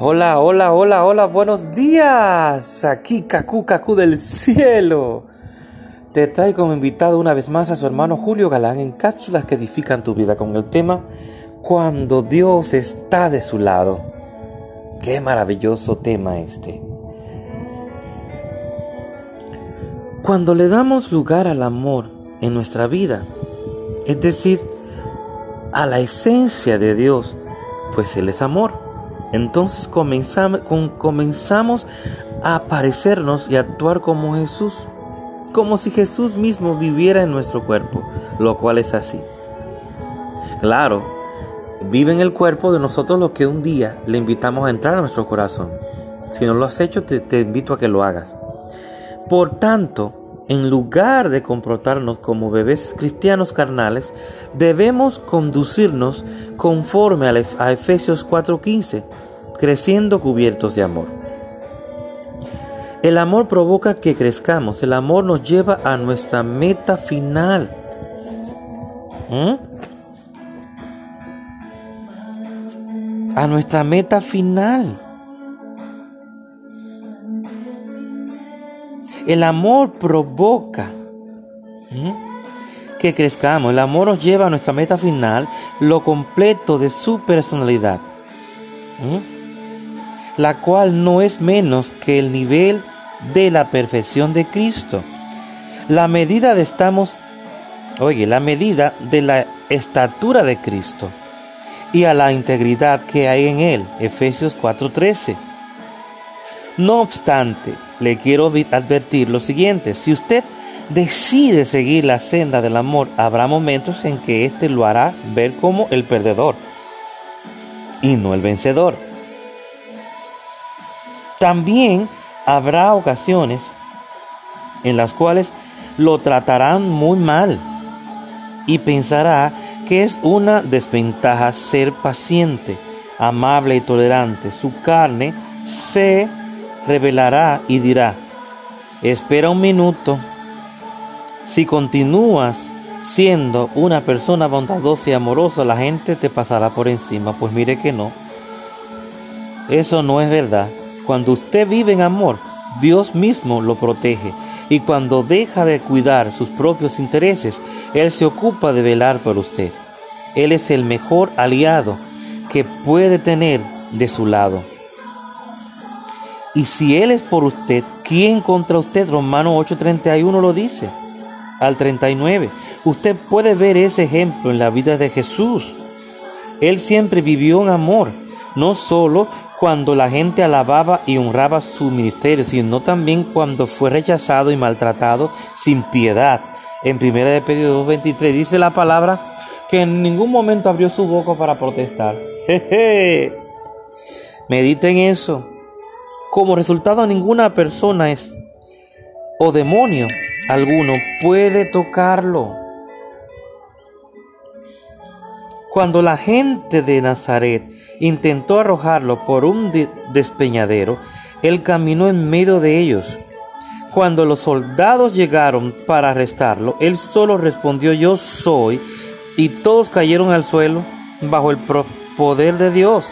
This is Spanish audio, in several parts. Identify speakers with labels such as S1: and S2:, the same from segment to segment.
S1: Hola, hola, hola, hola, buenos días. Aquí Cacu Cacu del cielo. Te traigo como invitado una vez más a su hermano Julio Galán en cápsulas que edifican tu vida con el tema Cuando Dios está de su lado. Qué maravilloso tema este. Cuando le damos lugar al amor en nuestra vida, es decir, a la esencia de Dios, pues Él es amor. Entonces comenzamos, a parecernos y actuar como Jesús, como si Jesús mismo viviera en nuestro cuerpo, lo cual es así. Claro, vive en el cuerpo de nosotros lo que un día le invitamos a entrar a nuestro corazón. Si no lo has hecho, te invito a que lo hagas. Por tanto, en lugar de comportarnos como bebés cristianos carnales, debemos conducirnos conforme a Efesios 4:15, creciendo cubiertos de amor. El amor provoca que crezcamos, el amor nos lleva a nuestra meta final. ¿Mm? A nuestra meta final. El amor provoca que crezcamos. El amor nos lleva a nuestra meta final, lo completo de su personalidad, la cual no es menos que el nivel de la perfección de Cristo. La medida de estamos, oye, la medida de la estatura de Cristo y a la integridad que hay en él. Efesios 4:13. No obstante, le quiero advertir lo siguiente, si usted decide seguir la senda del amor, habrá momentos en que éste lo hará ver como el perdedor y no el vencedor. También habrá ocasiones en las cuales lo tratarán muy mal y pensará que es una desventaja ser paciente, amable y tolerante. Su carne se revelará y dirá, espera un minuto, si continúas siendo una persona bondadosa y amorosa, la gente te pasará por encima. Pues mire que no. Eso no es verdad. Cuando usted vive en amor, Dios mismo lo protege. Y cuando deja de cuidar sus propios intereses, Él se ocupa de velar por usted. Él es el mejor aliado que puede tener de su lado. Y si Él es por usted, ¿quién contra usted? Romano 8:31 lo dice. Al 39. Usted puede ver ese ejemplo en la vida de Jesús. Él siempre vivió en amor, no solo cuando la gente alababa y honraba su ministerio, sino también cuando fue rechazado y maltratado sin piedad. En 1 de Pedro 2.23 dice la palabra que en ningún momento abrió su boca para protestar. Jeje. Mediten eso. Como resultado, ninguna persona es, o demonio alguno puede tocarlo. Cuando la gente de Nazaret intentó arrojarlo por un despeñadero, él caminó en medio de ellos. Cuando los soldados llegaron para arrestarlo, él solo respondió yo soy, y todos cayeron al suelo bajo el poder de Dios.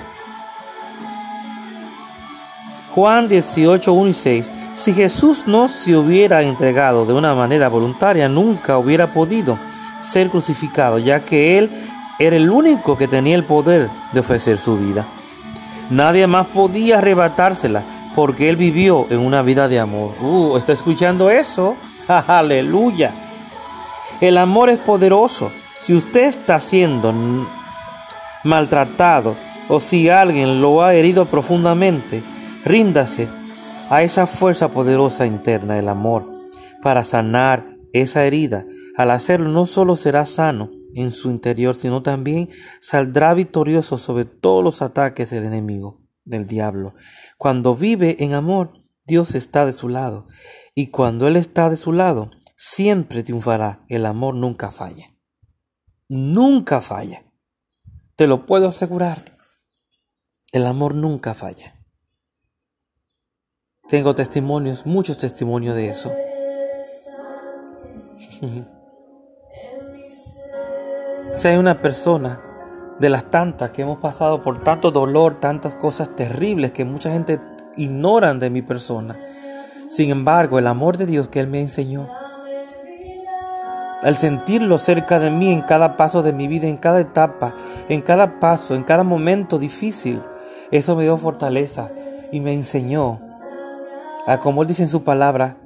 S1: Juan 18, 1 y 6. Si Jesús no se hubiera entregado de una manera voluntaria, nunca hubiera podido ser crucificado, ya que Él era el único que tenía el poder de ofrecer su vida. Nadie más podía arrebatársela, porque Él vivió en una vida de amor. Uh, ¿está escuchando eso? Aleluya. El amor es poderoso. Si usted está siendo maltratado o si alguien lo ha herido profundamente, Ríndase a esa fuerza poderosa interna del amor para sanar esa herida. Al hacerlo no solo será sano en su interior, sino también saldrá victorioso sobre todos los ataques del enemigo, del diablo. Cuando vive en amor, Dios está de su lado. Y cuando Él está de su lado, siempre triunfará. El amor nunca falla. Nunca falla. Te lo puedo asegurar. El amor nunca falla. Tengo testimonios, muchos testimonios de eso. si hay una persona de las tantas que hemos pasado por tanto dolor, tantas cosas terribles que mucha gente ignoran de mi persona. Sin embargo, el amor de Dios que Él me enseñó, al sentirlo cerca de mí en cada paso de mi vida, en cada etapa, en cada paso, en cada momento difícil, eso me dio fortaleza y me enseñó como Él dice en su palabra,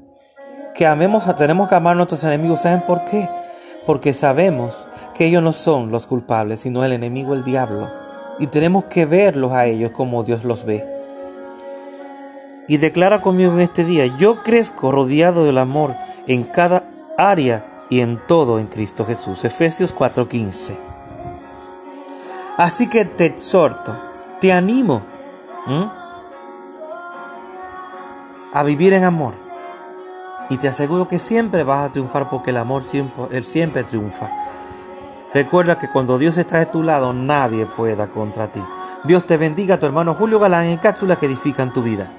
S1: que amemos, tenemos que amar a nuestros enemigos. ¿Saben por qué? Porque sabemos que ellos no son los culpables, sino el enemigo, el diablo. Y tenemos que verlos a ellos como Dios los ve. Y declara conmigo en este día, yo crezco rodeado del amor en cada área y en todo en Cristo Jesús. Efesios 4:15. Así que te exhorto, te animo a vivir en amor. Y te aseguro que siempre vas a triunfar porque el amor siempre, siempre triunfa. Recuerda que cuando Dios está de tu lado, nadie pueda contra ti. Dios te bendiga, tu hermano Julio Galán, en cápsulas que edifican tu vida.